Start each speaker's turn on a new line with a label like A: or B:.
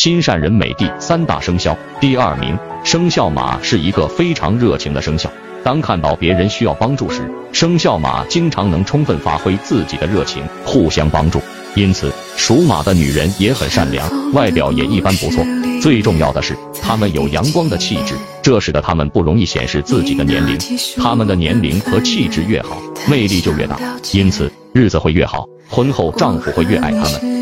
A: 心善人美的三大生肖。第二名生肖马是一个非常热情的生肖当看到别人需要帮助时生肖马经常能充分发挥自己的热情互相帮助。因此属马的女人也很善良外表也一般不错。最重要的是她们有阳光的气质这使得她们不容易显示自己的年龄。她们的年龄和气质越好魅力就越大。因此日子会越好婚后丈夫会越爱她们。